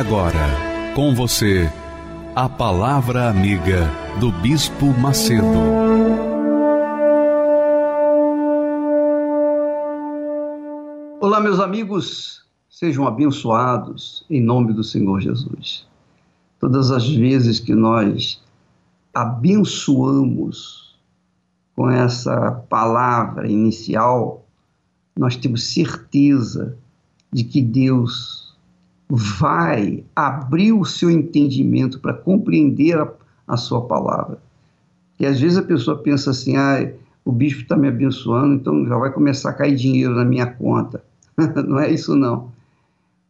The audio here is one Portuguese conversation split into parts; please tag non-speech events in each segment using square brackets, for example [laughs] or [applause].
Agora, com você, a Palavra Amiga do Bispo Macedo. Olá, meus amigos, sejam abençoados em nome do Senhor Jesus. Todas as vezes que nós abençoamos com essa palavra inicial, nós temos certeza de que Deus vai abrir o seu entendimento para compreender a, a, sua palavra. E às vezes a pessoa pensa assim, ah, o bispo está me abençoando, então já vai começar a cair dinheiro na minha conta. [laughs] não é isso não.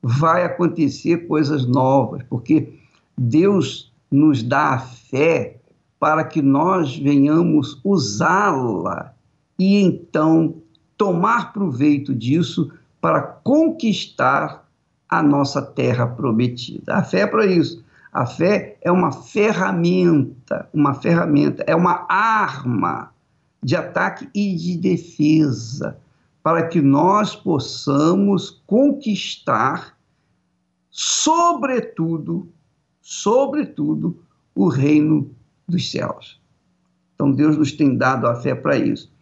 Vai acontecer coisas novas, porque Deus nos dá a fé para que nós venhamos usá-la e então tomar proveito disso para conquistar a nossa terra prometida. A fé é para isso. A fé é uma ferramenta, uma ferramenta, é uma arma de ataque e de defesa para que nós possamos conquistar, sobretudo, sobretudo, o reino dos céus. Então Deus nos tem dado a fé para isso.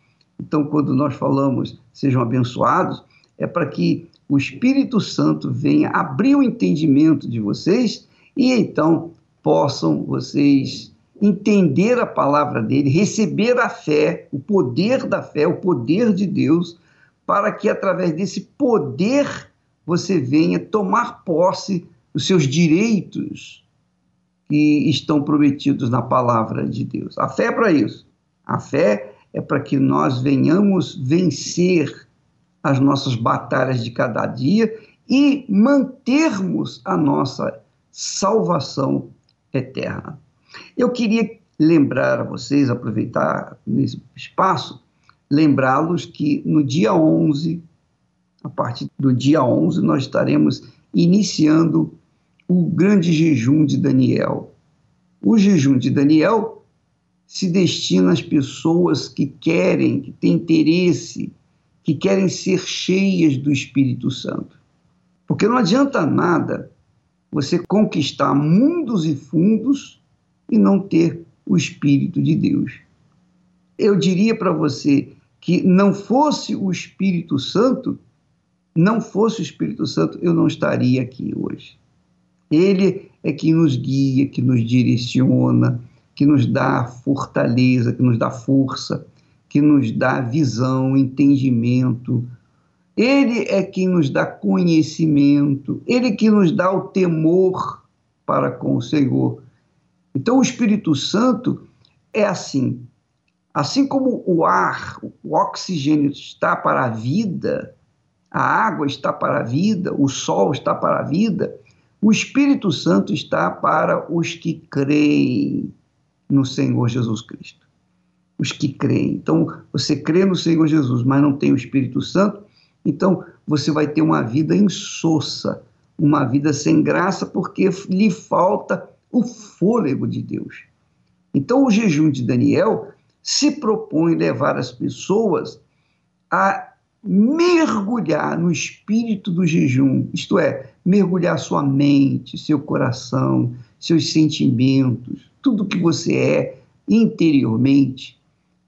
Então, quando nós falamos sejam abençoados, é para que o Espírito Santo venha abrir o entendimento de vocês e então possam vocês entender a palavra dele, receber a fé, o poder da fé, o poder de Deus, para que através desse poder você venha tomar posse dos seus direitos que estão prometidos na palavra de Deus. A fé é para isso. A fé é para que nós venhamos vencer as nossas batalhas de cada dia e mantermos a nossa salvação eterna. Eu queria lembrar a vocês, aproveitar nesse espaço, lembrá-los que no dia 11, a partir do dia 11, nós estaremos iniciando o grande jejum de Daniel. O jejum de Daniel se destina às pessoas que querem, que têm interesse que querem ser cheias do Espírito Santo. Porque não adianta nada você conquistar mundos e fundos e não ter o Espírito de Deus. Eu diria para você que não fosse o Espírito Santo, não fosse o Espírito Santo, eu não estaria aqui hoje. Ele é que nos guia, que nos direciona, que nos dá fortaleza, que nos dá força, que nos dá visão, entendimento. Ele é quem nos dá conhecimento, ele que nos dá o temor para com o Senhor. Então o Espírito Santo é assim. Assim como o ar, o oxigênio está para a vida, a água está para a vida, o sol está para a vida, o Espírito Santo está para os que creem no Senhor Jesus Cristo os que creem. Então, você crê no Senhor Jesus, mas não tem o Espírito Santo, então você vai ter uma vida insossa, uma vida sem graça, porque lhe falta o fôlego de Deus. Então, o jejum de Daniel se propõe levar as pessoas a mergulhar no espírito do jejum, isto é, mergulhar sua mente, seu coração, seus sentimentos, tudo que você é interiormente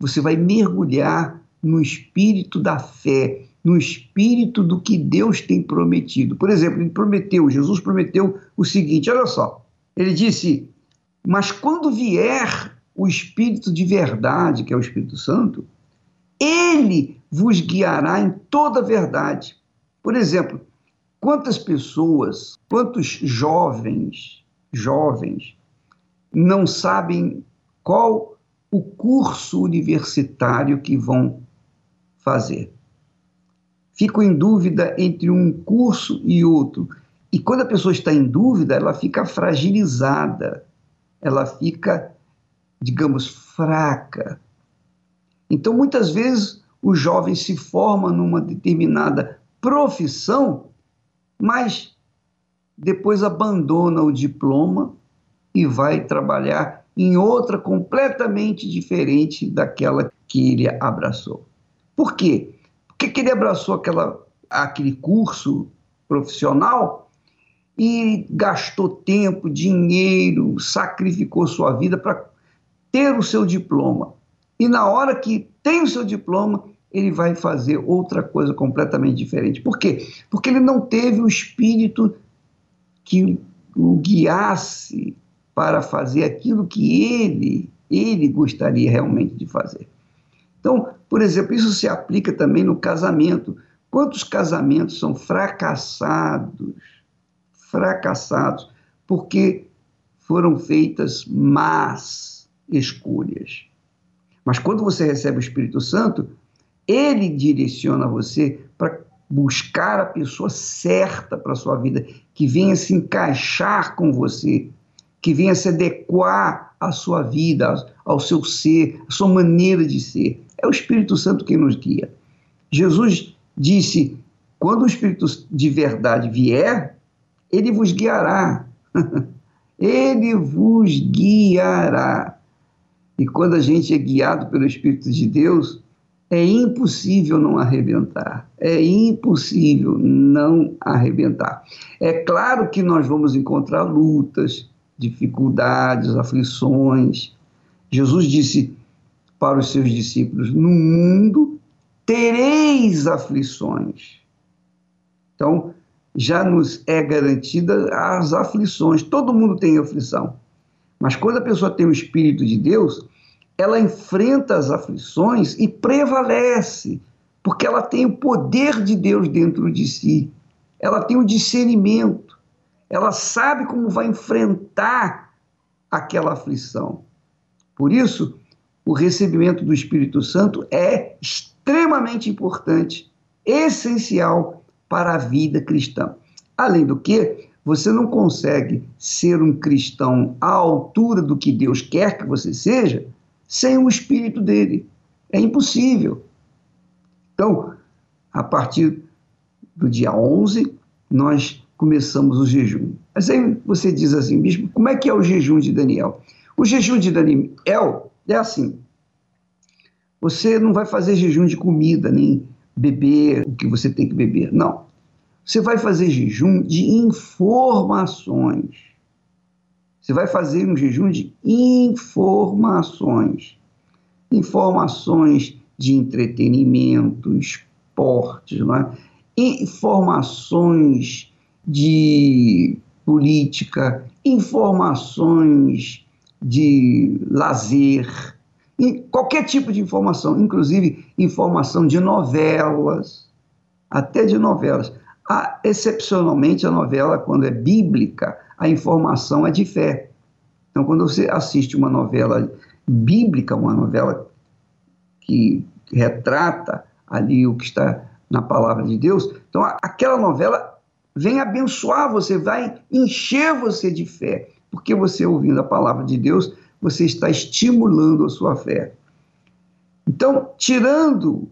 você vai mergulhar no espírito da fé, no espírito do que Deus tem prometido. Por exemplo, ele prometeu, Jesus prometeu o seguinte: olha só, ele disse, mas quando vier o Espírito de verdade, que é o Espírito Santo, ele vos guiará em toda a verdade. Por exemplo, quantas pessoas, quantos jovens, jovens, não sabem qual o curso universitário que vão fazer. ficam em dúvida entre um curso e outro. E quando a pessoa está em dúvida, ela fica fragilizada, ela fica, digamos, fraca. Então, muitas vezes, o jovem se forma numa determinada profissão, mas depois abandona o diploma e vai trabalhar em outra completamente diferente daquela que ele abraçou. Por quê? Porque ele abraçou aquela, aquele curso profissional e gastou tempo, dinheiro, sacrificou sua vida para ter o seu diploma. E na hora que tem o seu diploma, ele vai fazer outra coisa completamente diferente. Por quê? Porque ele não teve o espírito que o guiasse para fazer aquilo que ele, ele gostaria realmente de fazer. Então, por exemplo, isso se aplica também no casamento. Quantos casamentos são fracassados, fracassados, porque foram feitas más escolhas. Mas quando você recebe o Espírito Santo, ele direciona você para buscar a pessoa certa para a sua vida, que venha se encaixar com você, que venha se adequar à sua vida, ao seu ser, à sua maneira de ser. É o Espírito Santo quem nos guia. Jesus disse: quando o Espírito de verdade vier, ele vos guiará. [laughs] ele vos guiará. E quando a gente é guiado pelo Espírito de Deus, é impossível não arrebentar. É impossível não arrebentar. É claro que nós vamos encontrar lutas, dificuldades, aflições. Jesus disse para os seus discípulos: No mundo tereis aflições. Então, já nos é garantida as aflições. Todo mundo tem aflição. Mas quando a pessoa tem o Espírito de Deus, ela enfrenta as aflições e prevalece, porque ela tem o poder de Deus dentro de si, ela tem o discernimento, ela sabe como vai enfrentar aquela aflição. Por isso, o recebimento do Espírito Santo é extremamente importante, essencial para a vida cristã. Além do que, você não consegue ser um cristão à altura do que Deus quer que você seja sem o espírito dele. É impossível. Então, a partir do dia 11, nós começamos o jejum. Mas aí você diz assim, bispo, como é que é o jejum de Daniel? O jejum de Daniel é assim: você não vai fazer jejum de comida, nem beber o que você tem que beber. Não. Você vai fazer jejum de informações. Você vai fazer um jejum de informações. Informações de entretenimento, esportes, não é? informações de política, informações de lazer, qualquer tipo de informação, inclusive informação de novelas, até de novelas. Ah, excepcionalmente, a novela, quando é bíblica, a informação é de fé. Então, quando você assiste uma novela bíblica, uma novela que retrata ali o que está na palavra de Deus, então aquela novela vem abençoar você, vai encher você de fé, porque você ouvindo a palavra de Deus, você está estimulando a sua fé. Então, tirando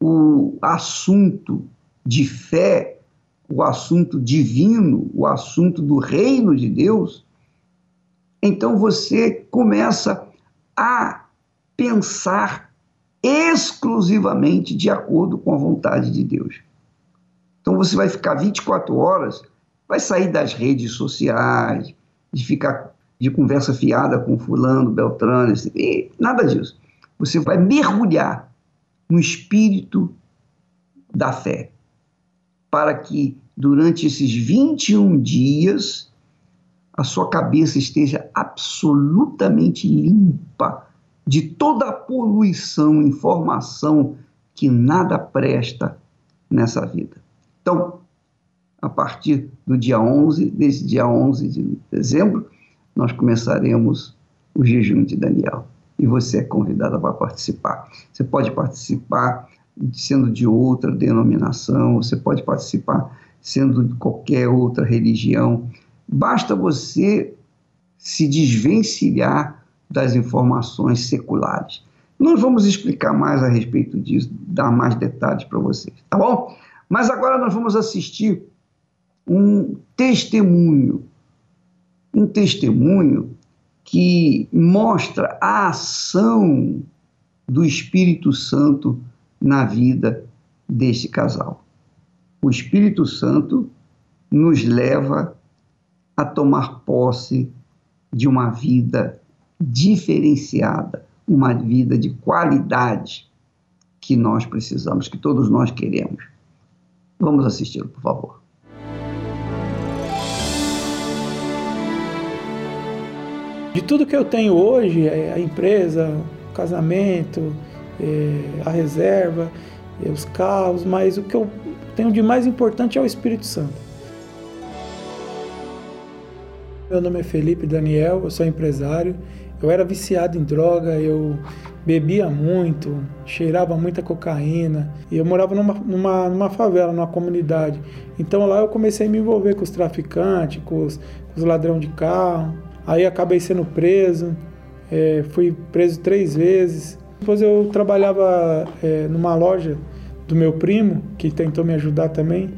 o assunto de fé o assunto divino, o assunto do reino de Deus, então você começa a pensar exclusivamente de acordo com a vontade de Deus. Então você vai ficar 24 horas, vai sair das redes sociais, de ficar de conversa fiada com fulano, beltrano, nada disso. Você vai mergulhar no espírito da fé para que durante esses 21 dias a sua cabeça esteja absolutamente limpa de toda a poluição, informação que nada presta nessa vida. Então, a partir do dia 11, desse dia 11 de dezembro, nós começaremos o jejum de Daniel. E você é convidada para participar. Você pode participar sendo de outra denominação, você pode participar sendo de qualquer outra religião. Basta você se desvencilhar das informações seculares. Nós vamos explicar mais a respeito disso, dar mais detalhes para vocês, tá bom? Mas agora nós vamos assistir um testemunho, um testemunho que mostra a ação do Espírito Santo na vida deste casal. O Espírito Santo nos leva a tomar posse de uma vida diferenciada, uma vida de qualidade que nós precisamos, que todos nós queremos. Vamos assisti-lo, por favor. De tudo que eu tenho hoje, é a empresa, o casamento, é, a reserva, é, os carros, mas o que eu tenho de mais importante é o Espírito Santo. Meu nome é Felipe Daniel, eu sou empresário. Eu era viciado em droga, eu bebia muito, cheirava muita cocaína. E eu morava numa, numa, numa favela, numa comunidade. Então lá eu comecei a me envolver com os traficantes, com os, com os ladrões de carro. Aí acabei sendo preso, é, fui preso três vezes. Depois eu trabalhava é, numa loja do meu primo, que tentou me ajudar também,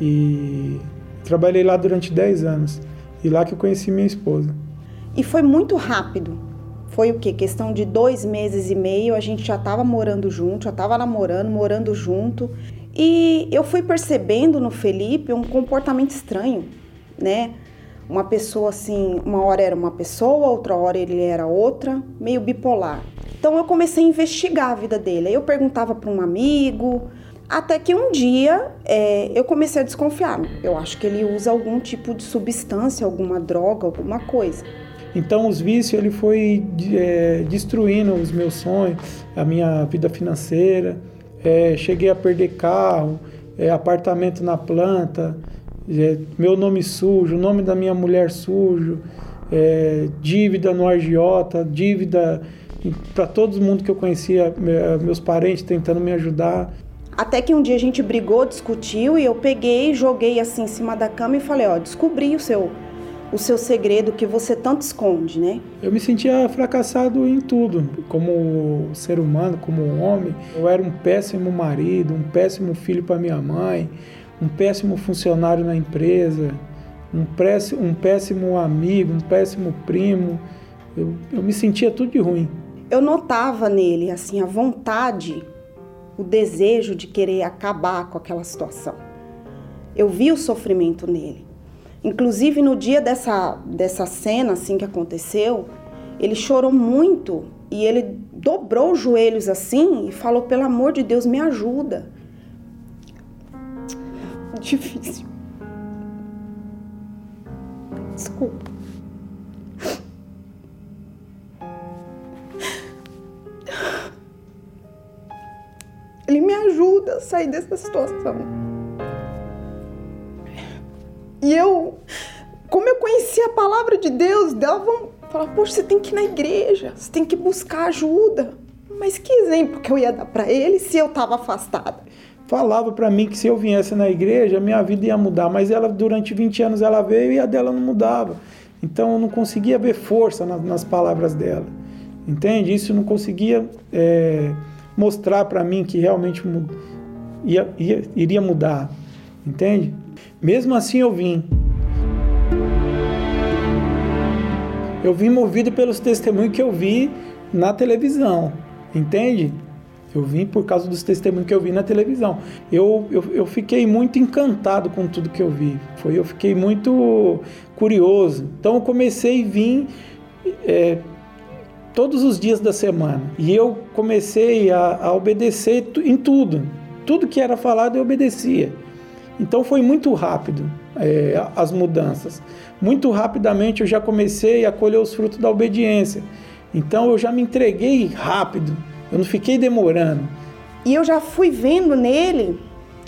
e trabalhei lá durante dez anos. E lá que eu conheci minha esposa. E foi muito rápido. Foi o quê? Questão de dois meses e meio, a gente já estava morando junto, já estava namorando, morando junto. E eu fui percebendo no Felipe um comportamento estranho, né? Uma pessoa assim, uma hora era uma pessoa, outra hora ele era outra, meio bipolar. Então eu comecei a investigar a vida dele. Aí eu perguntava para um amigo, até que um dia é, eu comecei a desconfiar. Eu acho que ele usa algum tipo de substância, alguma droga, alguma coisa. Então os vícios ele foi é, destruindo os meus sonhos, a minha vida financeira. É, cheguei a perder carro, é, apartamento na planta, é, meu nome sujo, o nome da minha mulher sujo, é, dívida no agiota, dívida para todo mundo que eu conhecia, meus parentes tentando me ajudar. Até que um dia a gente brigou, discutiu e eu peguei, joguei assim em cima da cama e falei, ó, descobri o seu o seu segredo que você tanto esconde, né? Eu me sentia fracassado em tudo, como ser humano, como homem. Eu era um péssimo marido, um péssimo filho para minha mãe, um péssimo funcionário na empresa, um péssimo, um péssimo amigo, um péssimo primo. Eu, eu me sentia tudo de ruim. Eu notava nele assim a vontade o desejo de querer acabar com aquela situação. Eu vi o sofrimento nele. Inclusive no dia dessa, dessa cena assim que aconteceu, ele chorou muito e ele dobrou os joelhos assim e falou: pelo amor de Deus, me ajuda. [laughs] Difícil. Desculpa. Ele me ajuda a sair dessa situação. E eu, como eu conhecia a palavra de Deus, davam falar, poxa, você tem que ir na igreja, você tem que buscar ajuda. Mas que exemplo que eu ia dar para ele se eu estava afastada? Falava para mim que se eu viesse na igreja, minha vida ia mudar, mas ela durante 20 anos ela veio e a dela não mudava. Então eu não conseguia ver força nas, nas palavras dela. Entende? Isso não conseguia é, mostrar para mim que realmente ia, ia, iria mudar, entende? Mesmo assim eu vim. Eu vim movido pelos testemunhos que eu vi na televisão, entende? Eu vim por causa dos testemunhos que eu vi na televisão. Eu, eu, eu fiquei muito encantado com tudo que eu vi. Foi, eu fiquei muito curioso. Então eu comecei a vir é, todos os dias da semana. E eu comecei a, a obedecer em tudo. Tudo que era falado eu obedecia. Então foi muito rápido é, as mudanças. Muito rapidamente eu já comecei a colher os frutos da obediência. Então eu já me entreguei rápido, eu não fiquei demorando. E eu já fui vendo nele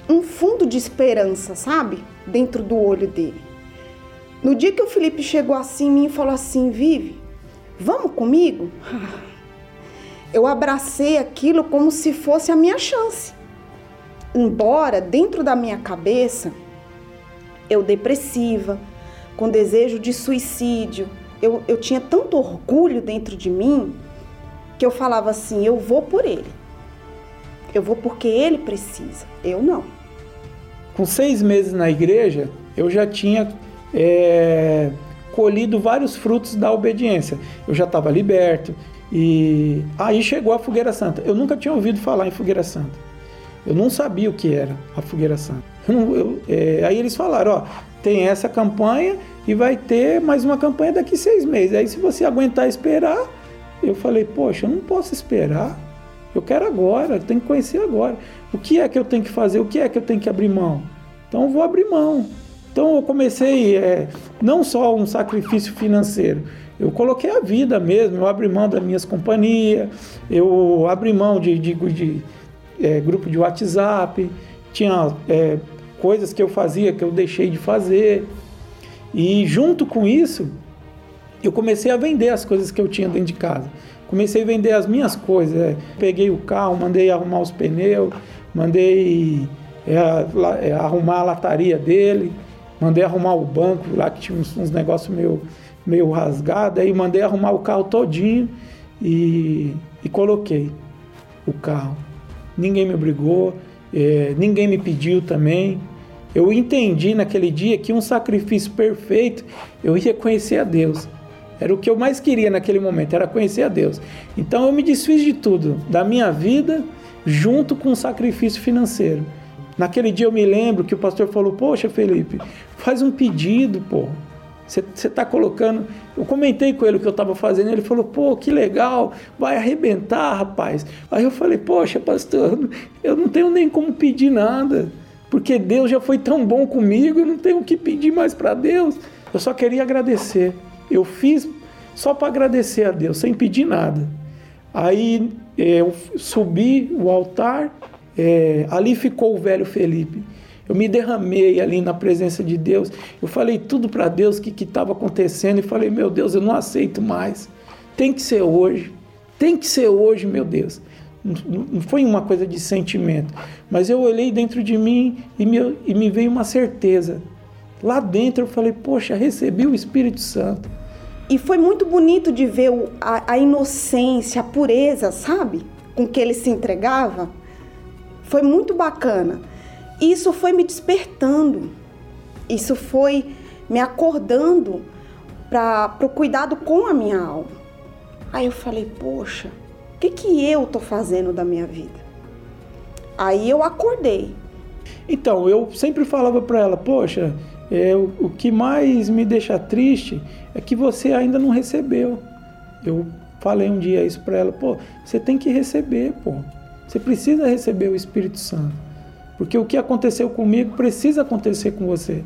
um fundo de esperança, sabe? Dentro do olho dele. No dia que o Felipe chegou assim em mim e falou assim: Vive, Vamos comigo? [laughs] Eu abracei aquilo como se fosse a minha chance. Embora dentro da minha cabeça eu depressiva, com desejo de suicídio, eu, eu tinha tanto orgulho dentro de mim que eu falava assim: eu vou por ele. Eu vou porque ele precisa, eu não. Com seis meses na igreja, eu já tinha é, colhido vários frutos da obediência. Eu já estava liberto. E aí chegou a Fogueira Santa. Eu nunca tinha ouvido falar em Fogueira Santa. Eu não sabia o que era a Fogueira Santa. Eu, eu, é, aí eles falaram: ó, tem essa campanha e vai ter mais uma campanha daqui seis meses. Aí, se você aguentar esperar, eu falei: poxa, eu não posso esperar. Eu quero agora, eu tenho que conhecer agora. O que é que eu tenho que fazer? O que é que eu tenho que abrir mão? Então, eu vou abrir mão. Então, eu comecei é, não só um sacrifício financeiro, eu coloquei a vida mesmo. Eu abri mão das minhas companhias, eu abri mão de, de, de é, grupo de WhatsApp, tinha é, coisas que eu fazia que eu deixei de fazer. E junto com isso, eu comecei a vender as coisas que eu tinha dentro de casa. Comecei a vender as minhas coisas. É. Peguei o carro, mandei arrumar os pneus, mandei é, é, arrumar a lataria dele, mandei arrumar o banco lá que tinha uns, uns negócios meio, meio rasgados. Aí mandei arrumar o carro todinho e, e coloquei o carro. Ninguém me obrigou, é, ninguém me pediu também. Eu entendi naquele dia que um sacrifício perfeito eu ia conhecer a Deus. Era o que eu mais queria naquele momento, era conhecer a Deus. Então eu me desfiz de tudo, da minha vida, junto com o sacrifício financeiro. Naquele dia eu me lembro que o pastor falou: Poxa, Felipe, faz um pedido, pô. Você está colocando. Eu comentei com ele o que eu estava fazendo. Ele falou: pô, que legal, vai arrebentar, rapaz. Aí eu falei: poxa, pastor, eu não tenho nem como pedir nada, porque Deus já foi tão bom comigo, eu não tenho o que pedir mais para Deus. Eu só queria agradecer. Eu fiz só para agradecer a Deus, sem pedir nada. Aí é, eu subi o altar, é, ali ficou o velho Felipe. Eu me derramei ali na presença de Deus. Eu falei tudo para Deus o que estava acontecendo e falei: Meu Deus, eu não aceito mais. Tem que ser hoje. Tem que ser hoje, meu Deus. Não foi uma coisa de sentimento, mas eu olhei dentro de mim e me, e me veio uma certeza. Lá dentro eu falei: Poxa, recebi o Espírito Santo. E foi muito bonito de ver a, a inocência, a pureza, sabe? Com que ele se entregava. Foi muito bacana. Isso foi me despertando, isso foi me acordando para o cuidado com a minha alma. Aí eu falei, poxa, o que, que eu estou fazendo da minha vida? Aí eu acordei. Então, eu sempre falava para ela, poxa, é, o, o que mais me deixa triste é que você ainda não recebeu. Eu falei um dia isso para ela, pô, você tem que receber, pô. Você precisa receber o Espírito Santo. Porque o que aconteceu comigo precisa acontecer com você.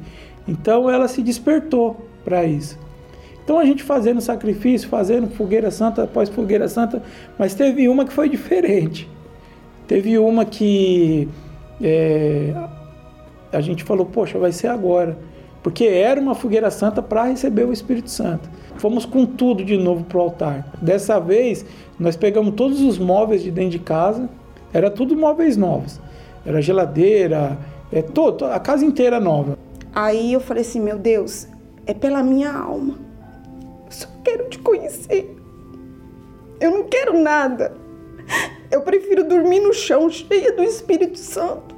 Então ela se despertou para isso. Então a gente fazendo sacrifício, fazendo fogueira santa após fogueira santa, mas teve uma que foi diferente. Teve uma que é, a gente falou, poxa, vai ser agora. Porque era uma fogueira santa para receber o Espírito Santo. Fomos com tudo de novo para o altar. Dessa vez, nós pegamos todos os móveis de dentro de casa, era tudo móveis novos era geladeira, é todo, a casa inteira nova. Aí eu falei assim, meu Deus, é pela minha alma. Eu só quero te conhecer. Eu não quero nada. Eu prefiro dormir no chão cheia do Espírito Santo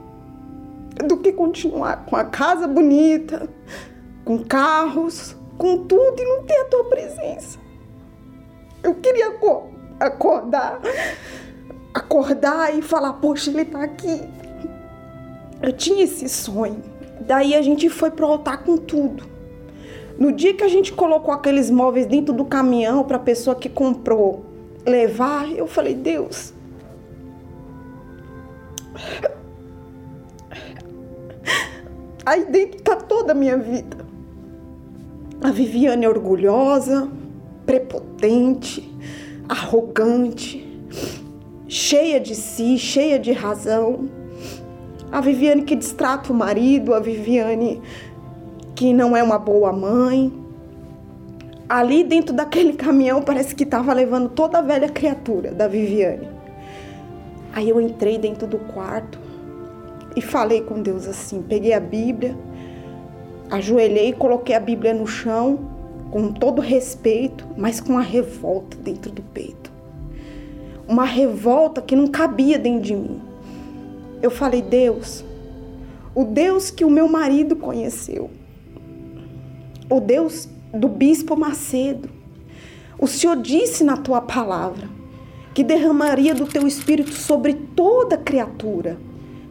do que continuar com a casa bonita, com carros, com tudo e não ter a tua presença. Eu queria acordar, acordar e falar, poxa, ele tá aqui. Eu tinha esse sonho. Daí a gente foi pro altar com tudo. No dia que a gente colocou aqueles móveis dentro do caminhão para a pessoa que comprou levar, eu falei: Deus, aí dentro tá toda a minha vida. A Viviane é orgulhosa, prepotente, arrogante, cheia de si, cheia de razão a Viviane que distrata o marido, a Viviane que não é uma boa mãe. Ali dentro daquele caminhão parece que estava levando toda a velha criatura da Viviane. Aí eu entrei dentro do quarto, e falei com Deus assim. Peguei a Bíblia, ajoelhei, coloquei a Bíblia no chão, com todo respeito, mas com uma revolta dentro do peito. Uma revolta que não cabia dentro de mim. Eu falei, Deus, o Deus que o meu marido conheceu, o Deus do bispo Macedo, o Senhor disse na tua palavra que derramaria do teu espírito sobre toda criatura.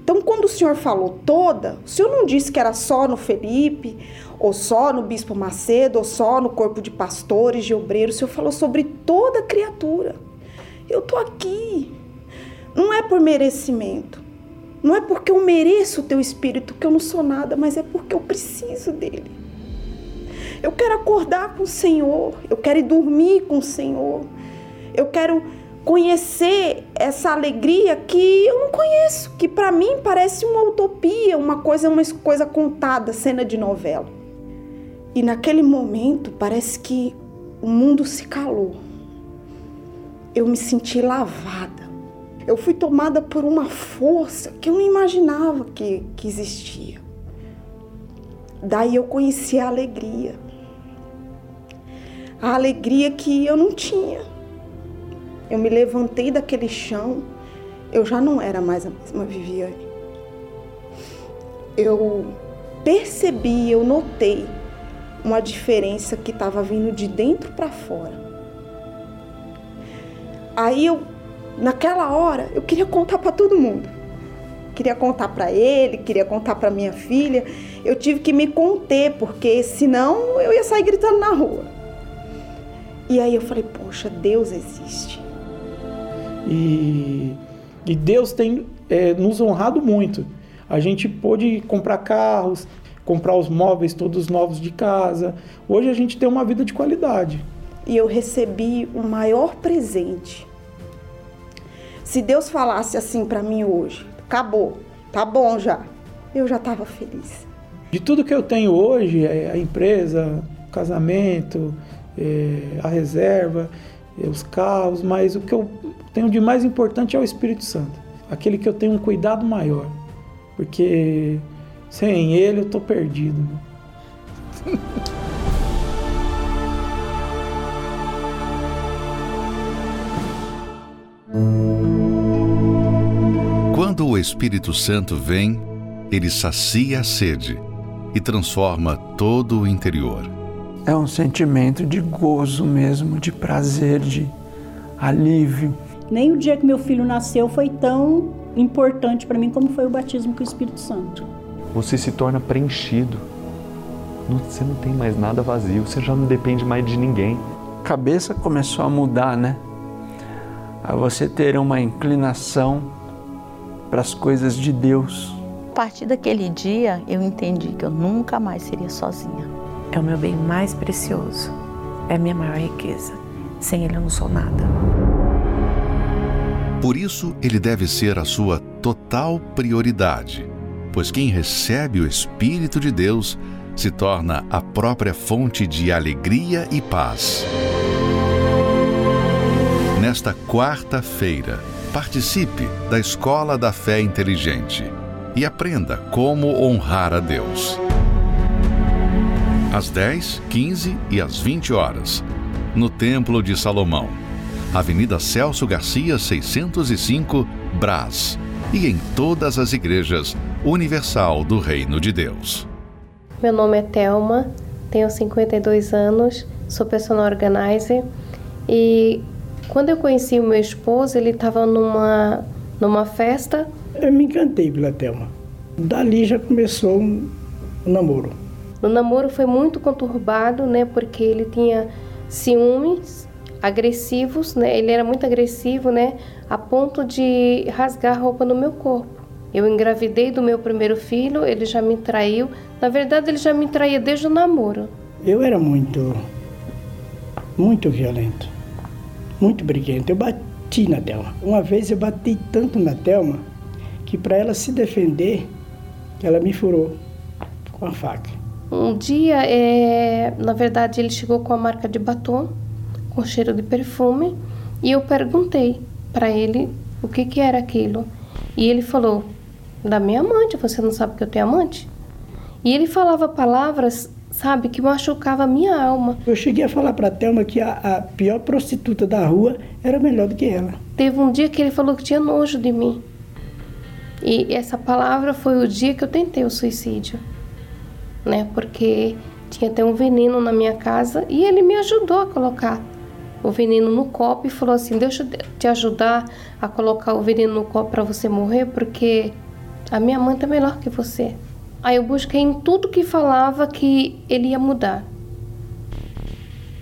Então, quando o Senhor falou toda, o Senhor não disse que era só no Felipe, ou só no Bispo Macedo, ou só no corpo de pastores, de obreiros. O Senhor falou sobre toda criatura. Eu estou aqui. Não é por merecimento. Não é porque eu mereço o teu espírito que eu não sou nada, mas é porque eu preciso dele. Eu quero acordar com o Senhor. Eu quero ir dormir com o Senhor. Eu quero conhecer essa alegria que eu não conheço, que para mim parece uma utopia, uma coisa, uma coisa contada, cena de novela. E naquele momento parece que o mundo se calou. Eu me senti lavada. Eu fui tomada por uma força que eu não imaginava que, que existia. Daí eu conheci a alegria. A alegria que eu não tinha eu me levantei daquele chão, eu já não era mais a mesma Viviane. Eu percebi, eu notei uma diferença que estava vindo de dentro para fora. Aí eu, naquela hora, eu queria contar para todo mundo. Queria contar para ele, queria contar para minha filha. Eu tive que me conter, porque senão eu ia sair gritando na rua. E aí eu falei, poxa, Deus existe. E, e Deus tem é, nos honrado muito. A gente pôde comprar carros, comprar os móveis todos novos de casa. Hoje a gente tem uma vida de qualidade. E eu recebi o maior presente. Se Deus falasse assim para mim hoje, acabou, tá bom já, eu já estava feliz. De tudo que eu tenho hoje, é a empresa, o casamento, é, a reserva, é, os carros, mas o que eu tenho de mais importante é o Espírito Santo, aquele que eu tenho um cuidado maior, porque sem ele eu estou perdido. [laughs] Espírito Santo vem, ele sacia a sede e transforma todo o interior. É um sentimento de gozo mesmo, de prazer, de alívio. Nem o dia que meu filho nasceu foi tão importante para mim como foi o batismo com o Espírito Santo. Você se torna preenchido. Você não tem mais nada vazio, você já não depende mais de ninguém. A cabeça começou a mudar, né? A você ter uma inclinação para as coisas de Deus. A partir daquele dia, eu entendi que eu nunca mais seria sozinha. É o meu bem mais precioso, é a minha maior riqueza. Sem ele eu não sou nada. Por isso, ele deve ser a sua total prioridade, pois quem recebe o Espírito de Deus se torna a própria fonte de alegria e paz. Nesta quarta-feira, participe da Escola da Fé Inteligente e aprenda como honrar a Deus. Às 10, 15 e às 20 horas, no Templo de Salomão Avenida Celso Garcia, 605, Brás. E em todas as igrejas Universal do Reino de Deus. Meu nome é Telma, tenho 52 anos, sou personal organizer e quando eu conheci o meu esposo, ele estava numa, numa festa. Eu me encantei pela Telma. Dali já começou um, um namoro. O namoro foi muito conturbado, né? Porque ele tinha ciúmes agressivos, né? Ele era muito agressivo, né? A ponto de rasgar a roupa no meu corpo. Eu engravidei do meu primeiro filho, ele já me traiu. Na verdade, ele já me traía desde o namoro. Eu era muito, muito violento, muito briguento. Eu bati na Thelma. Uma vez eu bati tanto na Thelma que para ela se defender, ela me furou com a faca. Um dia, é... na verdade, ele chegou com a marca de batom com cheiro de perfume e eu perguntei para ele o que, que era aquilo. E ele falou: Da minha amante. Você não sabe que eu tenho amante? E ele falava palavras, sabe, que machucava a minha alma. Eu cheguei a falar para Thelma que a, a pior prostituta da rua era melhor do que ela. Teve um dia que ele falou que tinha nojo de mim. E essa palavra foi o dia que eu tentei o suicídio, né? Porque tinha até um veneno na minha casa e ele me ajudou a colocar o veneno no copo e falou assim: Deixa eu te ajudar a colocar o veneno no copo para você morrer, porque a minha mãe tá melhor que você. Aí eu busquei em tudo que falava que ele ia mudar.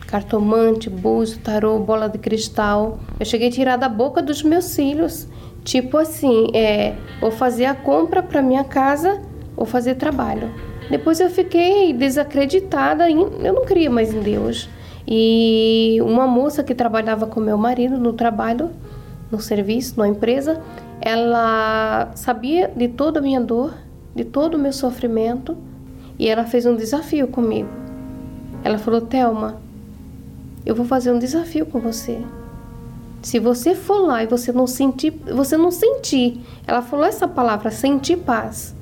Cartomante, búzio, tarô, bola de cristal. Eu cheguei a tirar da boca dos meus filhos. Tipo assim, é, ou fazer a compra para minha casa ou fazer trabalho. Depois eu fiquei desacreditada, eu não cria mais em Deus. E uma moça que trabalhava com meu marido no trabalho, no serviço, na empresa, ela sabia de toda a minha dor, de todo o meu sofrimento e ela fez um desafio comigo. Ela falou: Thelma, eu vou fazer um desafio com você. Se você for lá e você não sentir, você não sentir, ela falou essa palavra, sentir paz.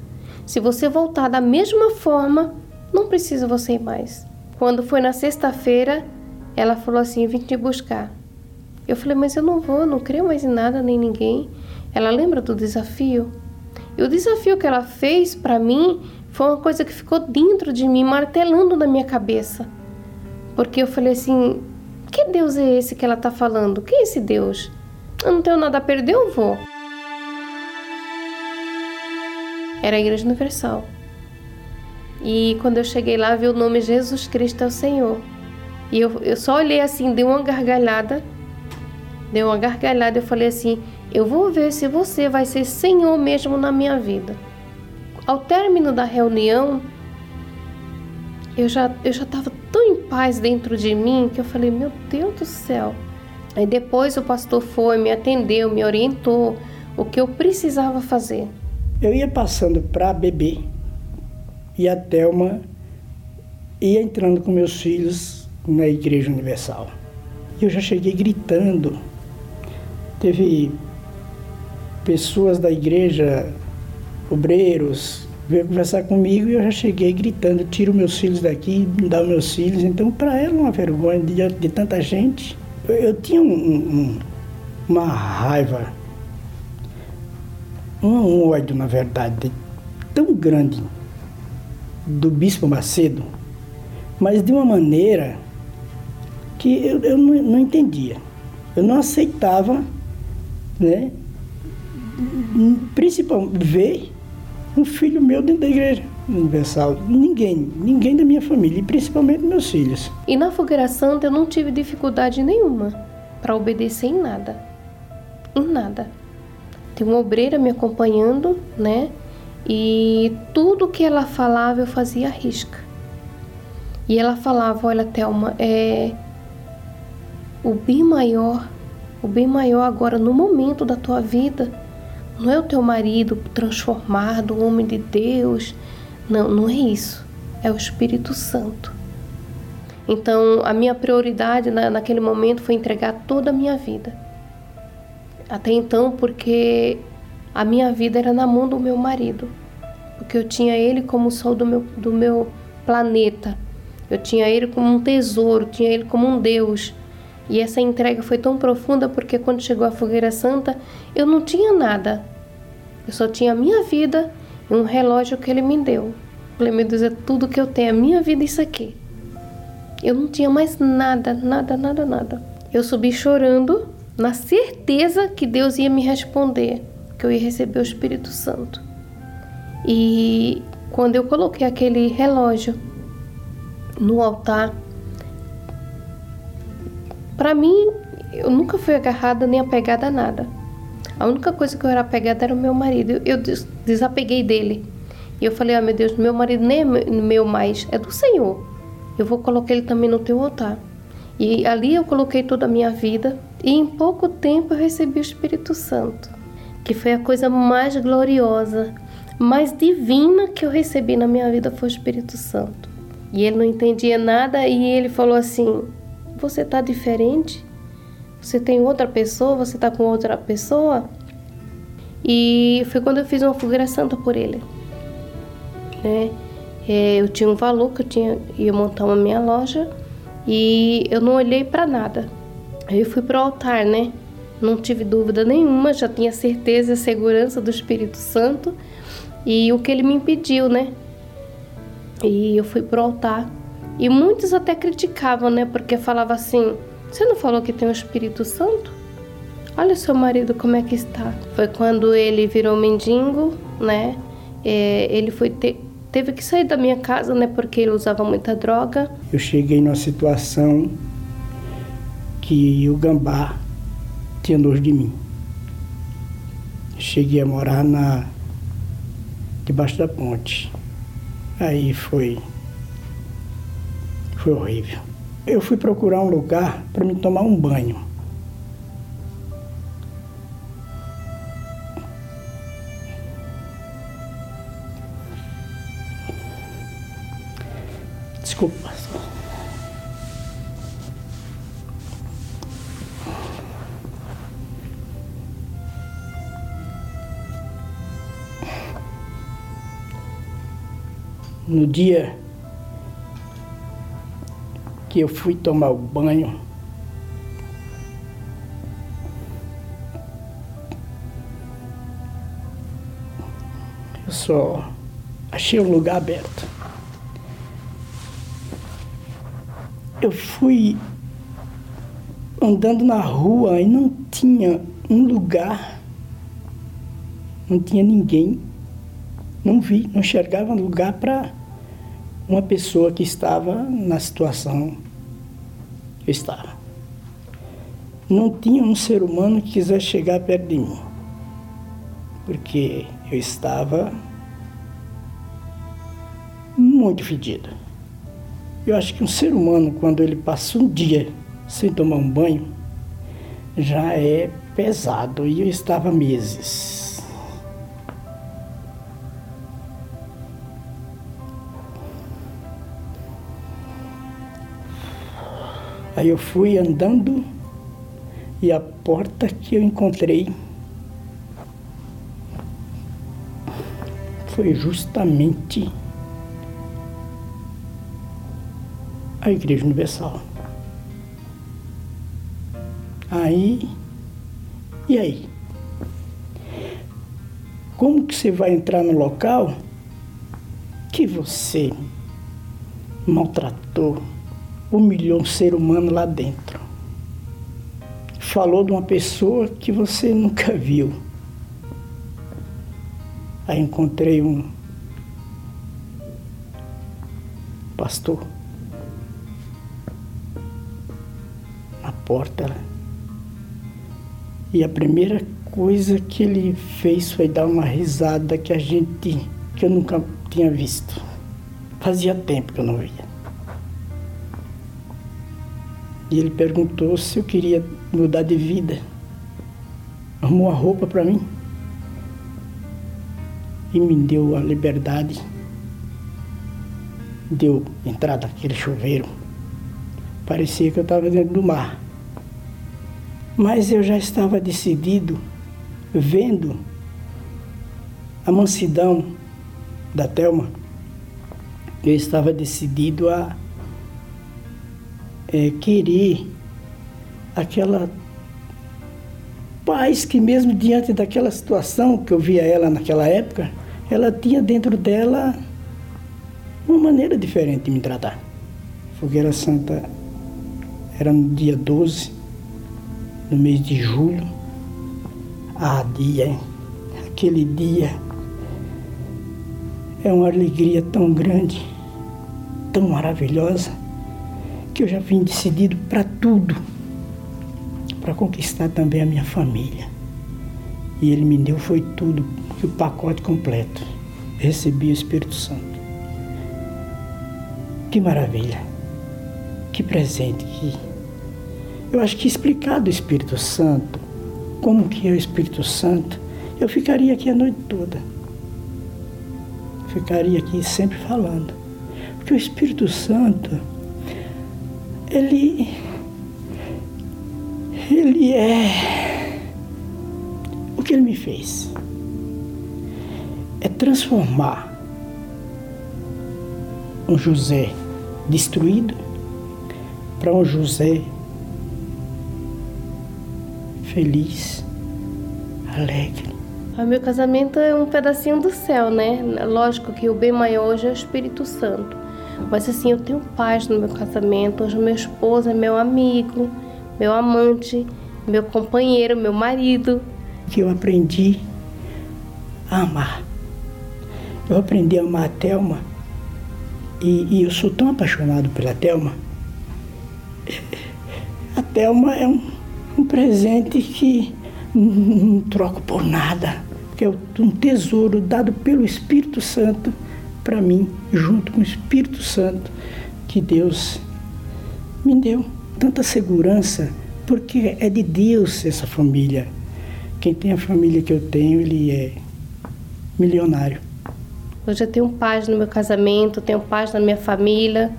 Se você voltar da mesma forma, não precisa você ir mais. Quando foi na sexta-feira, ela falou assim: vim te buscar. Eu falei: mas eu não vou, não creio mais em nada nem ninguém. Ela lembra do desafio? E o desafio que ela fez para mim foi uma coisa que ficou dentro de mim, martelando na minha cabeça. Porque eu falei assim: que Deus é esse que ela está falando? Quem é esse Deus? Eu não tenho nada a perder, eu vou. Era a Igreja Universal. E quando eu cheguei lá, vi o nome Jesus Cristo é o Senhor. E eu, eu só olhei assim, dei uma gargalhada. Dei uma gargalhada eu falei assim: eu vou ver se você vai ser Senhor mesmo na minha vida. Ao término da reunião, eu já eu já estava tão em paz dentro de mim que eu falei: meu Deus do céu. Aí depois o pastor foi, me atendeu, me orientou o que eu precisava fazer. Eu ia passando para beber e a Thelma ia entrando com meus filhos na Igreja Universal. E eu já cheguei gritando. Teve pessoas da igreja, obreiros, veio conversar comigo e eu já cheguei gritando: tiro meus filhos daqui, dá meus filhos. Então, para ela, uma vergonha de, de tanta gente. Eu, eu tinha um, um, uma raiva, um, um ódio, na verdade, tão grande do Bispo Macedo, mas de uma maneira que eu, eu não, não entendia. Eu não aceitava né, principalmente ver um filho meu dentro da igreja universal. Ninguém, ninguém da minha família, e principalmente meus filhos. E na fogueira santa eu não tive dificuldade nenhuma para obedecer em nada. Em nada. Tem uma obreira me acompanhando, né? E tudo que ela falava eu fazia risca. E ela falava, olha Thelma, é o bem maior, o bem maior agora no momento da tua vida não é o teu marido transformado, um homem de Deus. Não, não é isso. É o Espírito Santo. Então, a minha prioridade na, naquele momento foi entregar toda a minha vida. Até então, porque a minha vida era na mão do meu marido. Porque eu tinha ele como o sol do meu, do meu planeta. Eu tinha ele como um tesouro, tinha ele como um Deus. E essa entrega foi tão profunda porque quando chegou a fogueira santa, eu não tinha nada. Eu só tinha a minha vida e um relógio que ele me deu. falei, meu Deus, é tudo que eu tenho, a minha vida isso aqui. Eu não tinha mais nada, nada, nada, nada. Eu subi chorando, na certeza que Deus ia me responder, que eu ia receber o Espírito Santo. E quando eu coloquei aquele relógio no altar, para mim, eu nunca fui agarrada nem apegada a nada. A única coisa que eu era apegada era o meu marido. Eu desapeguei dele. E eu falei: Ah, meu Deus, meu marido nem é meu mais, é do Senhor. Eu vou colocar ele também no teu altar. E ali eu coloquei toda a minha vida. E em pouco tempo eu recebi o Espírito Santo, que foi a coisa mais gloriosa, mais divina que eu recebi na minha vida foi o Espírito Santo. E ele não entendia nada e ele falou assim: você está diferente? Você tem outra pessoa? Você está com outra pessoa? E foi quando eu fiz uma fogueira santa por ele. Né? É, eu tinha um valor que eu tinha, ia montar uma minha loja e eu não olhei para nada. Aí eu fui pro altar, né? Não tive dúvida nenhuma, já tinha certeza e segurança do Espírito Santo e o que ele me impediu, né? E eu fui pro altar. E muitos até criticavam, né? Porque falava assim: "Você não falou que tem o Espírito Santo? Olha seu marido como é que está". Foi quando ele virou mendigo, né? É, ele foi teve que sair da minha casa, né? Porque ele usava muita droga. Eu cheguei numa situação que o gambá tinha nojo de mim. Cheguei a morar na debaixo da ponte. Aí foi foi horrível. Eu fui procurar um lugar para me tomar um banho. Desculpa. No dia que eu fui tomar o banho, eu só achei um lugar aberto. Eu fui andando na rua e não tinha um lugar, não tinha ninguém, não vi, não enxergava lugar para uma pessoa que estava na situação eu estava. Não tinha um ser humano que quisesse chegar perto de mim, porque eu estava muito fedido. Eu acho que um ser humano, quando ele passa um dia sem tomar um banho, já é pesado e eu estava meses. Aí eu fui andando e a porta que eu encontrei foi justamente a Igreja Universal. Aí, e aí? Como que você vai entrar no local que você maltratou, humilhou um ser humano lá dentro. Falou de uma pessoa que você nunca viu. Aí encontrei um pastor na porta. E a primeira coisa que ele fez foi dar uma risada que a gente que eu nunca tinha visto. Fazia tempo que eu não via. E ele perguntou se eu queria mudar de vida. Arrumou a roupa para mim e me deu a liberdade. Deu entrada naquele chuveiro. Parecia que eu estava dentro do mar. Mas eu já estava decidido, vendo a mansidão da Telma, eu estava decidido a é, querer aquela paz que mesmo diante daquela situação que eu via ela naquela época, ela tinha dentro dela uma maneira diferente de me tratar. Fogueira Santa era no dia 12, no mês de julho. Ah, dia, aquele dia é uma alegria tão grande, tão maravilhosa que eu já vim decidido para tudo, para conquistar também a minha família. E ele me deu foi tudo, o pacote completo. Recebi o Espírito Santo. Que maravilha. Que presente que eu acho que explicar do Espírito Santo, como que é o Espírito Santo, eu ficaria aqui a noite toda. Ficaria aqui sempre falando. Porque o Espírito Santo ele ele é o que ele me fez. é transformar um José destruído para um José feliz, alegre. O meu casamento é um pedacinho do céu, né? Lógico que o bem maior hoje é o Espírito Santo. Mas assim, eu tenho paz no meu casamento. Hoje meu esposo é meu amigo, meu amante, meu companheiro, meu marido. Que eu aprendi a amar. Eu aprendi a amar a Thelma e, e eu sou tão apaixonado pela Thelma. A Thelma é um, um presente que não troco por nada, que é um tesouro dado pelo Espírito Santo para mim, junto com o Espírito Santo, que Deus me deu tanta segurança, porque é de Deus essa família. Quem tem a família que eu tenho, ele é milionário. Hoje eu tenho paz no meu casamento, tenho paz na minha família.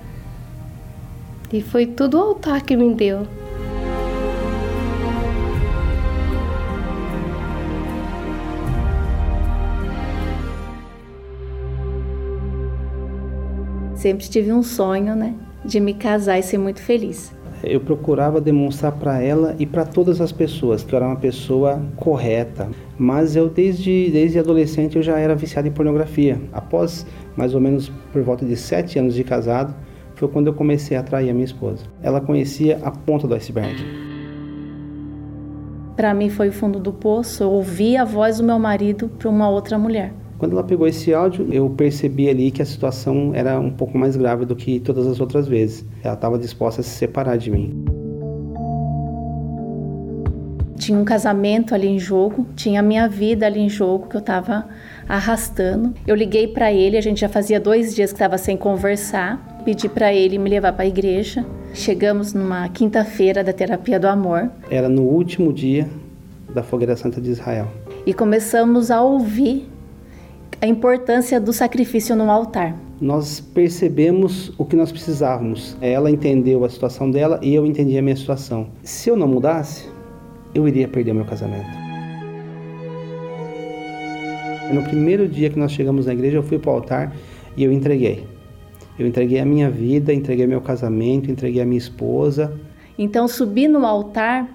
E foi tudo o altar que me deu. Sempre tive um sonho, né, de me casar e ser muito feliz. Eu procurava demonstrar para ela e para todas as pessoas que eu era uma pessoa correta. Mas eu desde desde adolescente eu já era viciado em pornografia. Após mais ou menos por volta de sete anos de casado, foi quando eu comecei a atrair a minha esposa. Ela conhecia a ponta do iceberg. Para mim foi o fundo do poço. Eu ouvi a voz do meu marido para uma outra mulher. Quando ela pegou esse áudio, eu percebi ali que a situação era um pouco mais grave do que todas as outras vezes. Ela estava disposta a se separar de mim. Tinha um casamento ali em jogo, tinha a minha vida ali em jogo que eu estava arrastando. Eu liguei para ele, a gente já fazia dois dias que estava sem conversar. Pedi para ele me levar para a igreja. Chegamos numa quinta-feira da terapia do amor. Era no último dia da Fogueira Santa de Israel. E começamos a ouvir a importância do sacrifício no altar. Nós percebemos o que nós precisávamos. Ela entendeu a situação dela e eu entendi a minha situação. Se eu não mudasse, eu iria perder meu casamento. No primeiro dia que nós chegamos na igreja, eu fui para o altar e eu entreguei. Eu entreguei a minha vida, entreguei meu casamento, entreguei a minha esposa. Então, subir no altar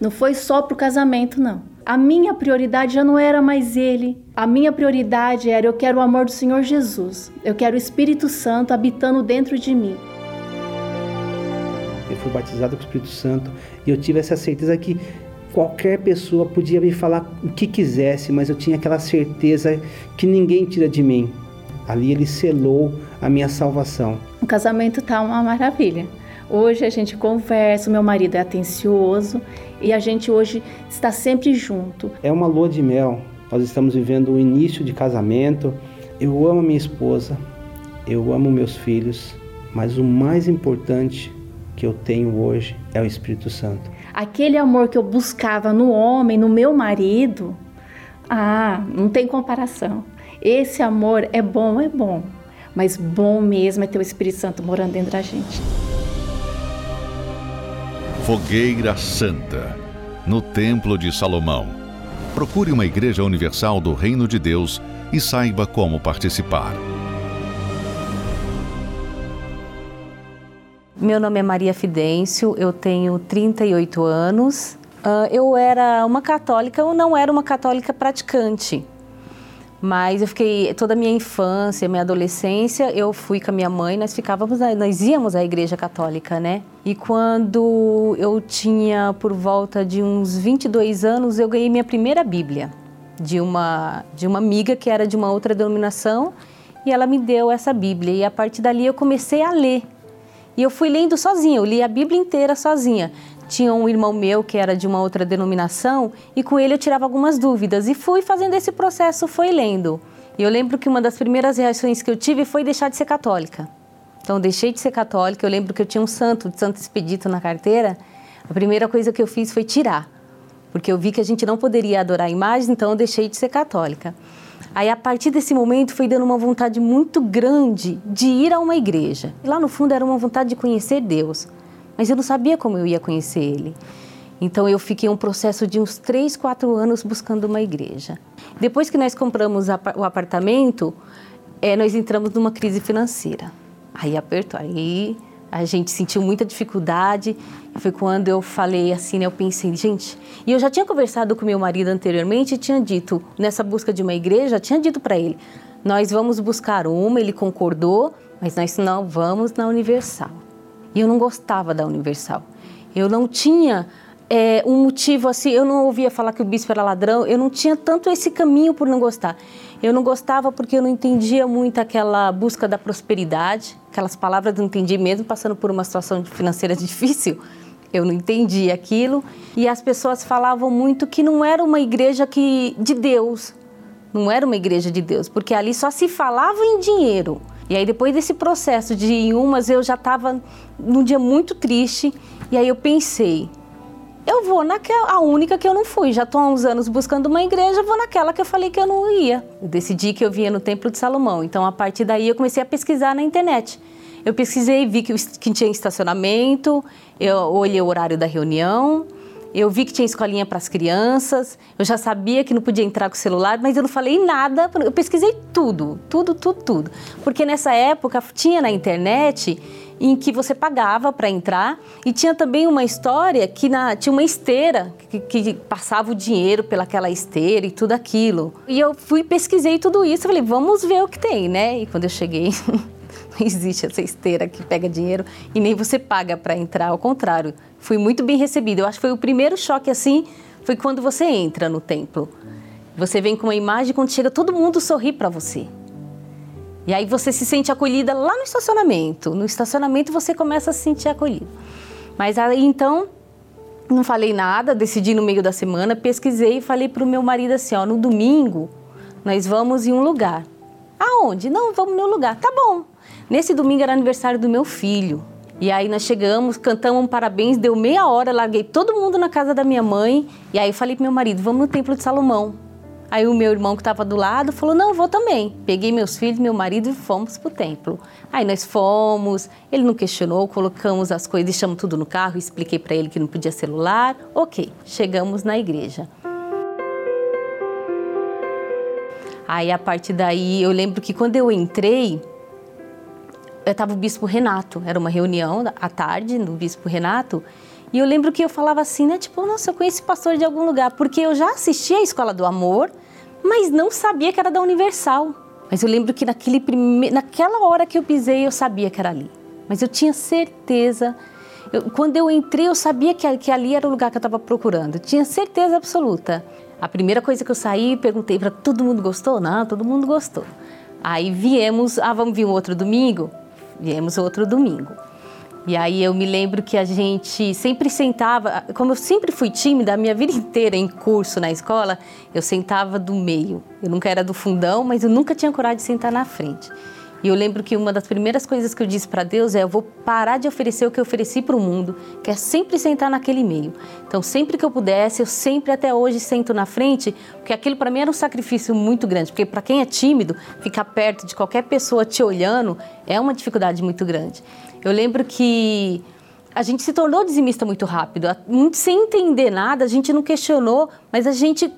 não foi só para o casamento, não. A minha prioridade já não era mais ele. A minha prioridade era eu quero o amor do Senhor Jesus. Eu quero o Espírito Santo habitando dentro de mim. Eu fui batizado com o Espírito Santo e eu tive essa certeza que qualquer pessoa podia me falar o que quisesse, mas eu tinha aquela certeza que ninguém tira de mim. Ali ele selou a minha salvação. O casamento tá uma maravilha. Hoje a gente conversa, o meu marido é atencioso e a gente hoje está sempre junto. É uma lua de mel. Nós estamos vivendo o início de casamento. Eu amo minha esposa, eu amo meus filhos, mas o mais importante que eu tenho hoje é o Espírito Santo. Aquele amor que eu buscava no homem, no meu marido, ah, não tem comparação. Esse amor é bom, é bom, mas bom mesmo é ter o Espírito Santo morando dentro da gente. Fogueira Santa, no Templo de Salomão. Procure uma Igreja Universal do Reino de Deus e saiba como participar. Meu nome é Maria Fidêncio, eu tenho 38 anos. Uh, eu era uma católica, eu não era uma católica praticante. Mas eu fiquei toda a minha infância, minha adolescência, eu fui com a minha mãe, nós ficávamos, nós íamos à igreja católica, né? E quando eu tinha por volta de uns 22 anos, eu ganhei minha primeira Bíblia de uma de uma amiga que era de uma outra denominação, e ela me deu essa Bíblia e a partir dali eu comecei a ler. E eu fui lendo sozinha, eu li a Bíblia inteira sozinha tinha um irmão meu que era de uma outra denominação e com ele eu tirava algumas dúvidas e fui fazendo esse processo, foi lendo. E eu lembro que uma das primeiras reações que eu tive foi deixar de ser católica. Então deixei de ser católica, eu lembro que eu tinha um santo de Santo Expedito na carteira. A primeira coisa que eu fiz foi tirar, porque eu vi que a gente não poderia adorar imagens, então eu deixei de ser católica. Aí, a partir desse momento, foi dando uma vontade muito grande de ir a uma igreja. E lá no fundo era uma vontade de conhecer Deus mas eu não sabia como eu ia conhecer ele. Então eu fiquei um processo de uns 3, 4 anos buscando uma igreja. Depois que nós compramos o apartamento, é, nós entramos numa crise financeira. Aí apertou, aí a gente sentiu muita dificuldade. Foi quando eu falei assim, né, eu pensei, gente, e eu já tinha conversado com meu marido anteriormente e tinha dito, nessa busca de uma igreja, tinha dito para ele, nós vamos buscar uma, ele concordou, mas nós não vamos na Universal. E eu não gostava da Universal. Eu não tinha é, um motivo assim, eu não ouvia falar que o bispo era ladrão, eu não tinha tanto esse caminho por não gostar. Eu não gostava porque eu não entendia muito aquela busca da prosperidade, aquelas palavras eu não entendi mesmo passando por uma situação financeira [laughs] difícil. Eu não entendi aquilo e as pessoas falavam muito que não era uma igreja que de Deus, não era uma igreja de Deus, porque ali só se falava em dinheiro. E aí depois desse processo de ir em umas eu já estava num dia muito triste e aí eu pensei, eu vou naquela, a única que eu não fui. Já estou há uns anos buscando uma igreja, vou naquela que eu falei que eu não ia. Eu decidi que eu vinha no Templo de Salomão. Então, a partir daí, eu comecei a pesquisar na internet. Eu pesquisei, vi que, que tinha estacionamento, eu olhei o horário da reunião, eu vi que tinha escolinha para as crianças, eu já sabia que não podia entrar com o celular, mas eu não falei nada, eu pesquisei tudo, tudo, tudo, tudo. Porque nessa época tinha na internet em que você pagava para entrar e tinha também uma história que na, tinha uma esteira que, que, passava o dinheiro pelaquela esteira e tudo aquilo. E eu fui pesquisei tudo isso, falei, vamos ver o que tem, né? E quando eu cheguei, [laughs] não existe essa esteira que pega dinheiro e nem você paga para entrar, ao contrário. Fui muito bem recebida. Eu acho que foi o primeiro choque assim, foi quando você entra no templo. Você vem com uma imagem quando chega todo mundo sorri para você. E aí você se sente acolhida lá no estacionamento. No estacionamento você começa a se sentir acolhida. Mas aí então não falei nada, decidi no meio da semana, pesquisei e falei para o meu marido assim, ó, no domingo nós vamos em um lugar. Aonde? Não, vamos no lugar. Tá bom. Nesse domingo era aniversário do meu filho. E aí nós chegamos, cantamos um parabéns, deu meia hora, larguei todo mundo na casa da minha mãe. E aí falei pro meu marido, vamos no Templo de Salomão. Aí o meu irmão que estava do lado falou: Não, vou também. Peguei meus filhos, meu marido e fomos para o templo. Aí nós fomos, ele não questionou, colocamos as coisas, deixamos tudo no carro, expliquei para ele que não podia celular. Ok, chegamos na igreja. Aí a partir daí, eu lembro que quando eu entrei, estava o bispo Renato, era uma reunião à tarde do bispo Renato. E eu lembro que eu falava assim, né? Tipo, nossa, eu conheço pastor de algum lugar, porque eu já assisti a Escola do Amor, mas não sabia que era da Universal. Mas eu lembro que naquele prime... naquela hora que eu pisei, eu sabia que era ali. Mas eu tinha certeza. Eu, quando eu entrei, eu sabia que, que ali era o lugar que eu estava procurando. Eu tinha certeza absoluta. A primeira coisa que eu saí, perguntei para todo mundo gostou? Não, todo mundo gostou. Aí viemos, ah, vamos vir um outro domingo? Viemos outro domingo. E aí eu me lembro que a gente sempre sentava, como eu sempre fui tímida a minha vida inteira em curso na escola, eu sentava do meio. Eu nunca era do fundão, mas eu nunca tinha coragem de sentar na frente. E eu lembro que uma das primeiras coisas que eu disse para Deus é: eu vou parar de oferecer o que eu ofereci para o mundo, que é sempre sentar naquele meio. Então, sempre que eu pudesse, eu sempre até hoje sento na frente, porque aquilo para mim era um sacrifício muito grande. Porque para quem é tímido, ficar perto de qualquer pessoa te olhando é uma dificuldade muito grande. Eu lembro que a gente se tornou dizimista muito rápido, sem entender nada, a gente não questionou, mas a gente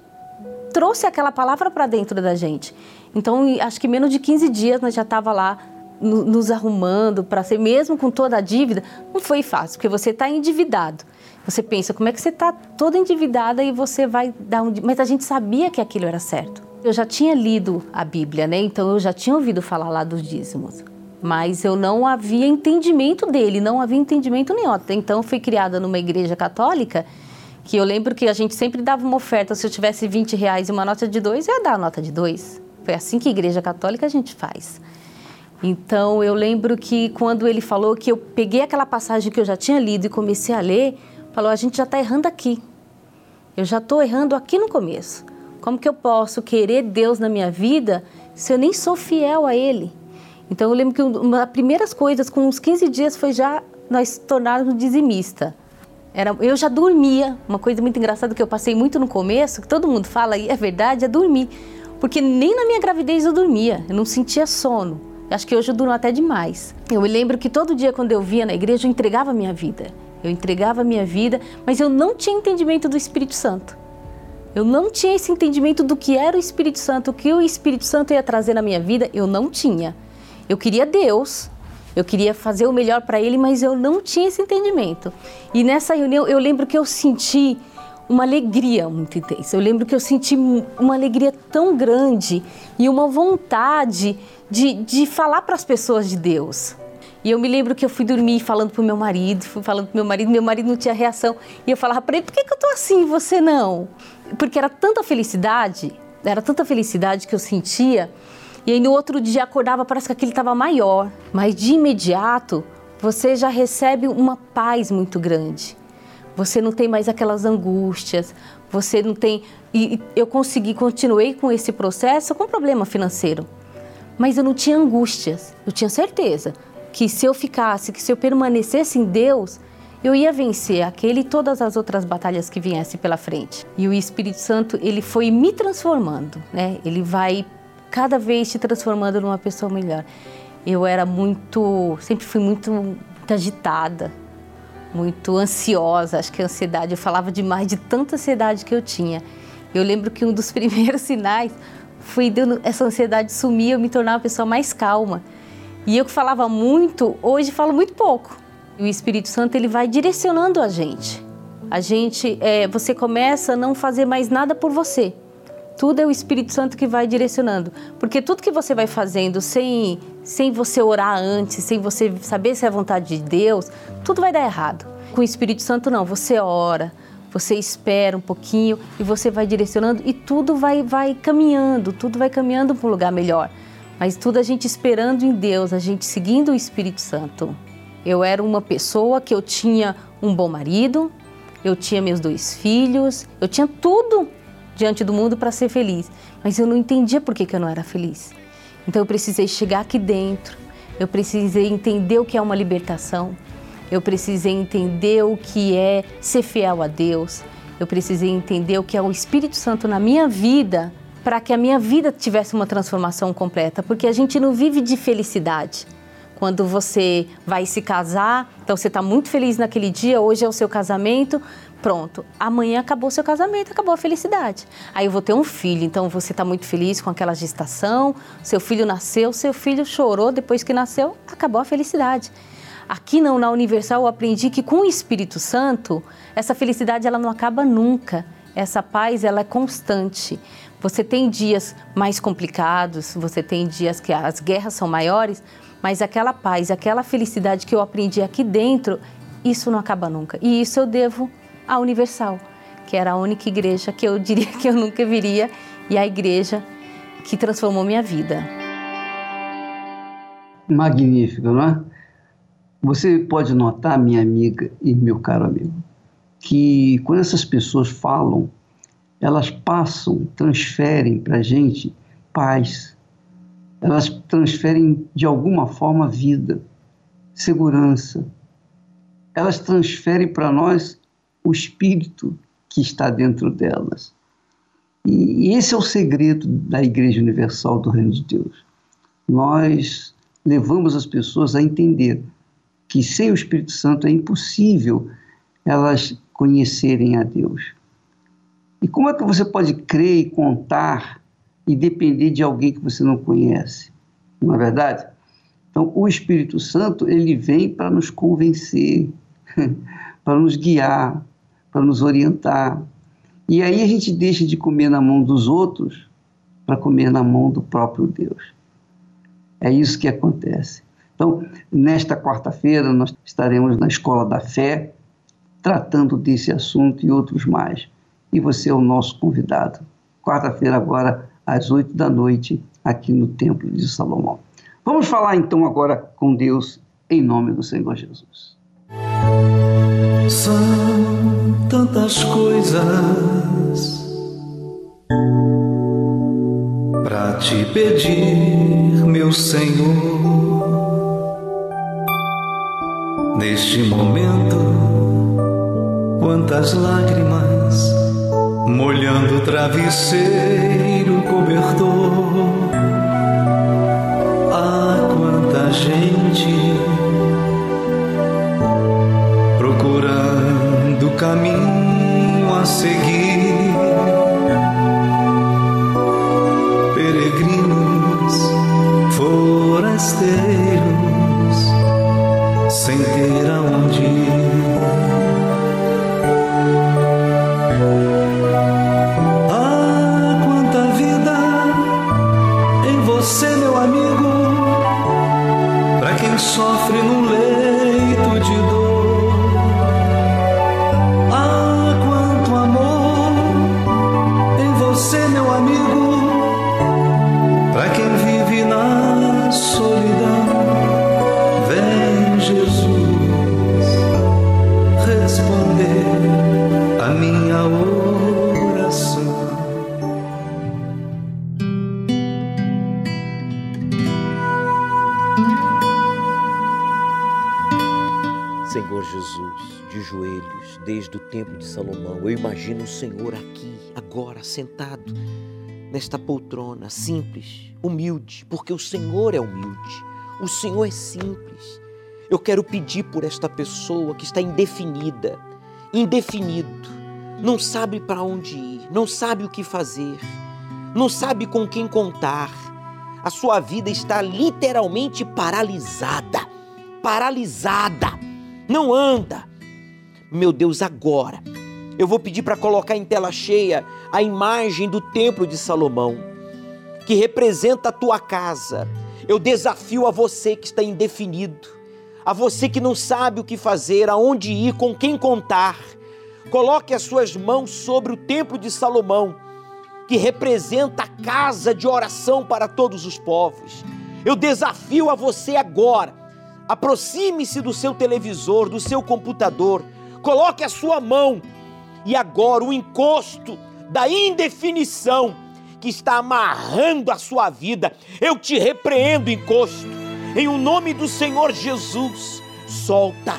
trouxe aquela palavra para dentro da gente. Então, acho que menos de 15 dias nós já estava lá nos arrumando para ser, mesmo com toda a dívida, não foi fácil, porque você está endividado. Você pensa, como é que você está toda endividada e você vai dar um. Mas a gente sabia que aquilo era certo. Eu já tinha lido a Bíblia, né? Então eu já tinha ouvido falar lá dos dízimos. Mas eu não havia entendimento dele, não havia entendimento nenhum. Então fui criada numa igreja católica que eu lembro que a gente sempre dava uma oferta. Se eu tivesse 20 reais e uma nota de dois, eu ia dar a nota de dois. Foi assim que a igreja católica a gente faz. Então eu lembro que quando ele falou que eu peguei aquela passagem que eu já tinha lido e comecei a ler, falou: a gente já está errando aqui. Eu já estou errando aqui no começo. Como que eu posso querer Deus na minha vida se eu nem sou fiel a Ele? Então eu lembro que uma das primeiras coisas, com uns 15 dias, foi já nós tornarmos dizimista. Era, eu já dormia, uma coisa muito engraçada que eu passei muito no começo, que todo mundo fala, e é verdade, é dormir. Porque nem na minha gravidez eu dormia, eu não sentia sono. Acho que hoje eu durmo até demais. Eu me lembro que todo dia quando eu via na igreja, eu entregava a minha vida. Eu entregava a minha vida, mas eu não tinha entendimento do Espírito Santo. Eu não tinha esse entendimento do que era o Espírito Santo, o que o Espírito Santo ia trazer na minha vida, eu não tinha. Eu queria Deus, eu queria fazer o melhor para Ele, mas eu não tinha esse entendimento. E nessa reunião eu lembro que eu senti uma alegria muito intensa. Eu lembro que eu senti uma alegria tão grande e uma vontade de, de falar para as pessoas de Deus. E eu me lembro que eu fui dormir falando pro meu marido, fui falando pro meu marido, meu marido não tinha reação. E eu falava para ele, por que, que eu tô assim e você não? Porque era tanta felicidade, era tanta felicidade que eu sentia. E aí no outro dia acordava, parece que aquele estava maior. Mas de imediato, você já recebe uma paz muito grande. Você não tem mais aquelas angústias, você não tem. E eu consegui, continuei com esse processo com problema financeiro. Mas eu não tinha angústias, eu tinha certeza que se eu ficasse, que se eu permanecesse em Deus, eu ia vencer aquele e todas as outras batalhas que viessem pela frente. E o Espírito Santo, ele foi me transformando, né? Ele vai cada vez te transformando numa pessoa melhor. Eu era muito, sempre fui muito, muito agitada, muito ansiosa, acho que a ansiedade, eu falava demais de tanta ansiedade que eu tinha. Eu lembro que um dos [laughs] primeiros sinais foi dando essa ansiedade sumir, eu me tornar uma pessoa mais calma. E eu que falava muito, hoje falo muito pouco. E o Espírito Santo ele vai direcionando a gente. A gente, é, você começa a não fazer mais nada por você. Tudo é o Espírito Santo que vai direcionando. Porque tudo que você vai fazendo sem, sem você orar antes, sem você saber se é a vontade de Deus, tudo vai dar errado. Com o Espírito Santo, não. Você ora, você espera um pouquinho e você vai direcionando e tudo vai, vai caminhando, tudo vai caminhando para um lugar melhor mas tudo a gente esperando em Deus, a gente seguindo o Espírito Santo. Eu era uma pessoa que eu tinha um bom marido, eu tinha meus dois filhos, eu tinha tudo diante do mundo para ser feliz, mas eu não entendia por que, que eu não era feliz. Então eu precisei chegar aqui dentro, eu precisei entender o que é uma libertação, eu precisei entender o que é ser fiel a Deus, eu precisei entender o que é o Espírito Santo na minha vida para que a minha vida tivesse uma transformação completa, porque a gente não vive de felicidade. Quando você vai se casar, então você está muito feliz naquele dia, hoje é o seu casamento, pronto. Amanhã acabou seu casamento, acabou a felicidade. Aí eu vou ter um filho, então você está muito feliz com aquela gestação, seu filho nasceu, seu filho chorou depois que nasceu, acabou a felicidade. Aqui não, na Universal eu aprendi que com o Espírito Santo, essa felicidade ela não acaba nunca. Essa paz ela é constante. Você tem dias mais complicados, você tem dias que as guerras são maiores, mas aquela paz, aquela felicidade que eu aprendi aqui dentro, isso não acaba nunca. E isso eu devo à Universal, que era a única igreja que eu diria [laughs] que eu nunca viria e a igreja que transformou minha vida. Magnífico, não é? Você pode notar, minha amiga e meu caro amigo, que quando essas pessoas falam elas passam, transferem para a gente paz, elas transferem de alguma forma vida, segurança, elas transferem para nós o espírito que está dentro delas. E esse é o segredo da Igreja Universal do Reino de Deus. Nós levamos as pessoas a entender que sem o Espírito Santo é impossível elas conhecerem a Deus. E como é que você pode crer e contar e depender de alguém que você não conhece? Não é verdade? Então, o Espírito Santo, ele vem para nos convencer, [laughs] para nos guiar, para nos orientar. E aí a gente deixa de comer na mão dos outros para comer na mão do próprio Deus. É isso que acontece. Então, nesta quarta-feira, nós estaremos na Escola da Fé, tratando desse assunto e outros mais e você é o nosso convidado. Quarta-feira, agora, às oito da noite, aqui no Templo de Salomão. Vamos falar então agora com Deus, em nome do Senhor Jesus. São tantas coisas para te pedir, meu Senhor, neste momento, quantas lágrimas molhando o travesseiro cobertor. caminho a seguir. Peregrinos, forasteiros, sem ter aonde ir. Ah, quanta vida em você, meu amigo, para quem sofre num leito desde o tempo de Salomão, eu imagino o Senhor aqui, agora, sentado nesta poltrona, simples, humilde, porque o Senhor é humilde, o Senhor é simples. Eu quero pedir por esta pessoa que está indefinida, indefinido, não sabe para onde ir, não sabe o que fazer, não sabe com quem contar. A sua vida está literalmente paralisada, paralisada não anda. Meu Deus, agora eu vou pedir para colocar em tela cheia a imagem do Templo de Salomão, que representa a tua casa. Eu desafio a você que está indefinido, a você que não sabe o que fazer, aonde ir, com quem contar. Coloque as suas mãos sobre o Templo de Salomão, que representa a casa de oração para todos os povos. Eu desafio a você agora Aproxime-se do seu televisor, do seu computador, coloque a sua mão e agora o encosto da indefinição que está amarrando a sua vida. Eu te repreendo, encosto, em o nome do Senhor Jesus. Solta,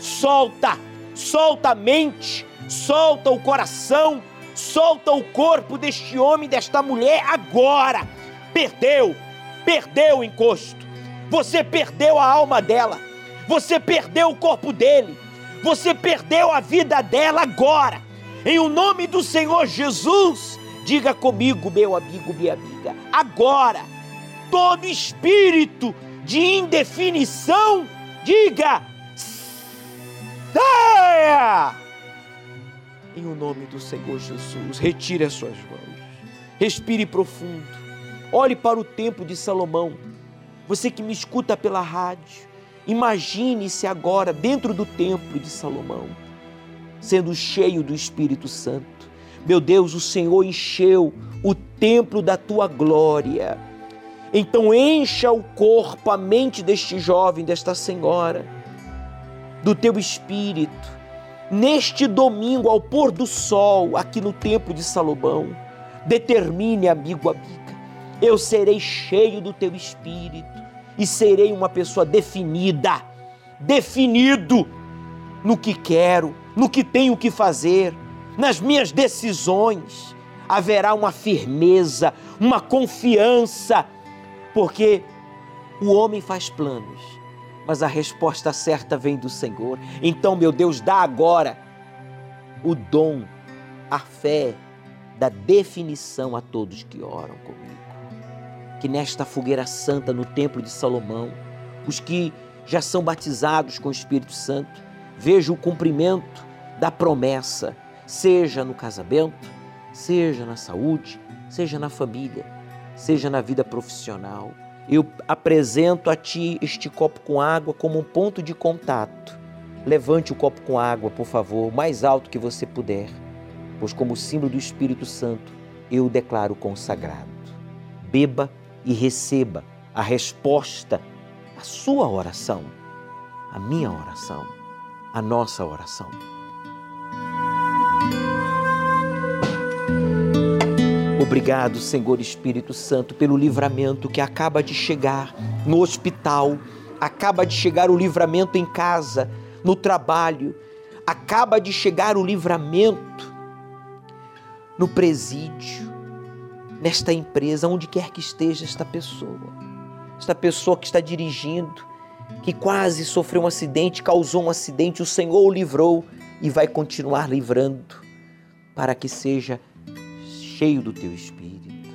solta, solta a mente, solta o coração, solta o corpo deste homem, desta mulher agora. Perdeu, perdeu o encosto você perdeu a alma dela, você perdeu o corpo dele, você perdeu a vida dela agora. Em o nome do Senhor Jesus, diga comigo, meu amigo, minha amiga, agora, todo espírito de indefinição, diga, saia! Em o nome do Senhor Jesus, retire as suas mãos, respire profundo, olhe para o tempo de Salomão. Você que me escuta pela rádio, imagine-se agora dentro do templo de Salomão, sendo cheio do Espírito Santo. Meu Deus, o Senhor encheu o templo da tua glória. Então encha o corpo, a mente deste jovem, desta senhora, do teu espírito. Neste domingo, ao pôr do sol, aqui no templo de Salomão, determine, amigo, amiga, eu serei cheio do teu espírito e serei uma pessoa definida, definido no que quero, no que tenho que fazer, nas minhas decisões. Haverá uma firmeza, uma confiança, porque o homem faz planos, mas a resposta certa vem do Senhor. Então, meu Deus, dá agora o dom, a fé da definição a todos que oram comigo que nesta fogueira santa no Templo de Salomão, os que já são batizados com o Espírito Santo, vejam o cumprimento da promessa, seja no casamento, seja na saúde, seja na família, seja na vida profissional. Eu apresento a ti este copo com água como um ponto de contato. Levante o copo com água, por favor, mais alto que você puder, pois, como símbolo do Espírito Santo, eu o declaro consagrado. Beba e receba a resposta à sua oração, à minha oração, à nossa oração. Obrigado, Senhor Espírito Santo, pelo livramento que acaba de chegar no hospital, acaba de chegar o livramento em casa, no trabalho, acaba de chegar o livramento no presídio, nesta empresa, onde quer que esteja esta pessoa. Esta pessoa que está dirigindo, que quase sofreu um acidente, causou um acidente, o Senhor o livrou e vai continuar livrando para que seja cheio do teu espírito.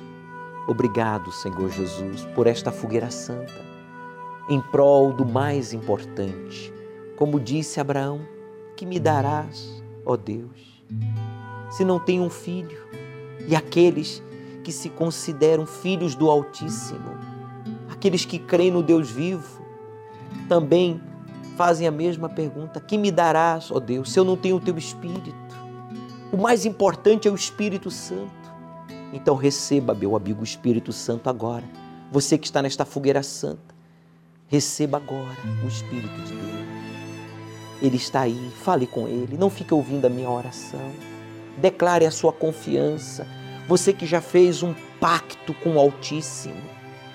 Obrigado, Senhor Jesus, por esta fogueira santa, em prol do mais importante. Como disse Abraão, que me darás, ó Deus, se não tenho um filho, e aqueles que se consideram filhos do Altíssimo. aqueles que creem no Deus vivo, também fazem a mesma pergunta: que me darás, ó Deus, se eu não tenho o teu Espírito? O mais importante é o Espírito Santo. Então receba, meu amigo, o Espírito Santo agora. Você que está nesta fogueira santa, receba agora o Espírito de Deus. Ele está aí, fale com Ele, não fique ouvindo a minha oração. Declare a sua confiança. Você que já fez um pacto com o Altíssimo,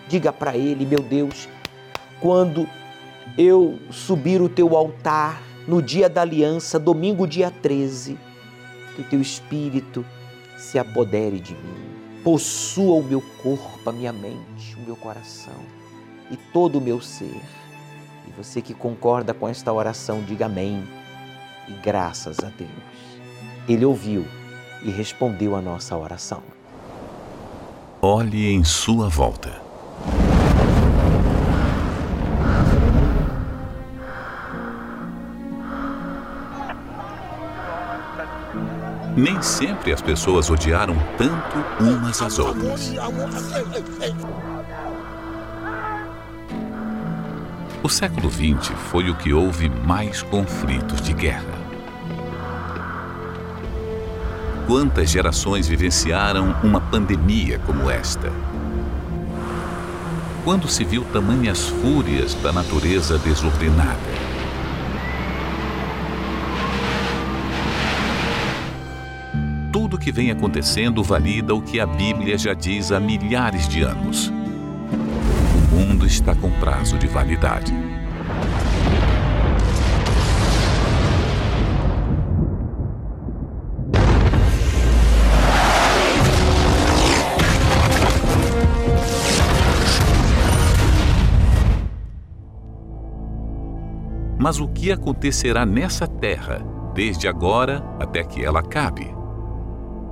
diga para Ele, meu Deus, quando eu subir o teu altar no dia da aliança, domingo, dia 13, que o teu espírito se apodere de mim, possua o meu corpo, a minha mente, o meu coração e todo o meu ser. E você que concorda com esta oração, diga amém e graças a Deus. Ele ouviu e respondeu a nossa oração. Olhe em sua volta. Nem sempre as pessoas odiaram tanto umas às outras. O século XX foi o que houve mais conflitos de guerra. Quantas gerações vivenciaram uma pandemia como esta? Quando se viu tamanhas fúrias da natureza desordenada? tudo que vem acontecendo valida o que a Bíblia já diz há milhares de anos. O mundo está com prazo de validade. Mas o que acontecerá nessa terra, desde agora até que ela acabe?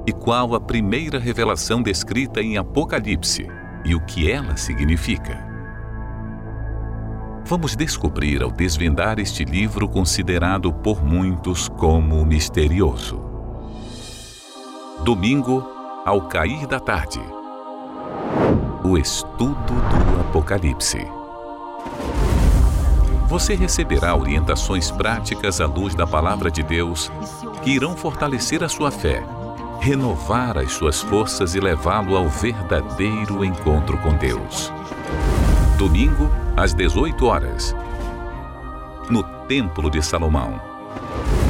e qual a primeira revelação descrita em Apocalipse e o que ela significa. Vamos descobrir ao desvendar este livro considerado por muitos como misterioso. Domingo, ao cair da tarde. O estudo do Apocalipse. Você receberá orientações práticas à luz da palavra de Deus que irão fortalecer a sua fé renovar as suas forças e levá-lo ao verdadeiro encontro com Deus. Domingo, às 18 horas, no Templo de Salomão.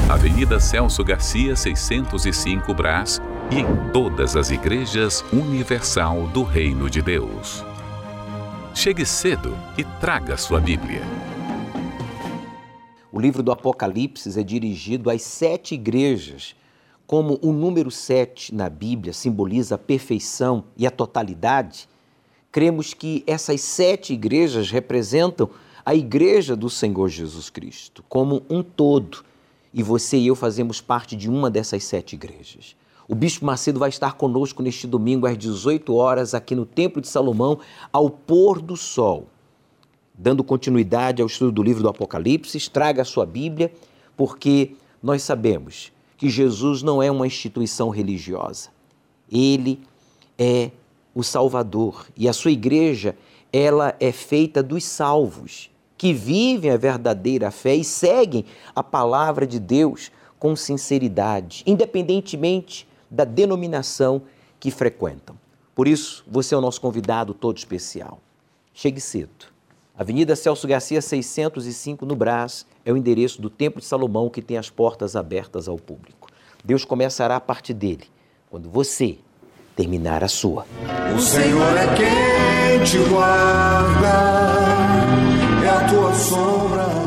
Avenida Celso Garcia, 605 Brás e em todas as igrejas universal do Reino de Deus. Chegue cedo e traga sua Bíblia. O livro do Apocalipse é dirigido às sete igrejas como o número 7 na Bíblia simboliza a perfeição e a totalidade, cremos que essas sete igrejas representam a igreja do Senhor Jesus Cristo como um todo. E você e eu fazemos parte de uma dessas sete igrejas. O Bispo Macedo vai estar conosco neste domingo às 18 horas aqui no Templo de Salomão, ao pôr do sol. Dando continuidade ao estudo do livro do Apocalipse, traga a sua Bíblia, porque nós sabemos que Jesus não é uma instituição religiosa. Ele é o Salvador e a sua igreja, ela é feita dos salvos que vivem a verdadeira fé e seguem a palavra de Deus com sinceridade, independentemente da denominação que frequentam. Por isso, você é o nosso convidado todo especial. Chegue cedo. Avenida Celso Garcia 605 no Brás é o endereço do Templo de Salomão que tem as portas abertas ao público. Deus começará a partir dele, quando você terminar a sua. O Senhor é quem te guarda, é a tua sombra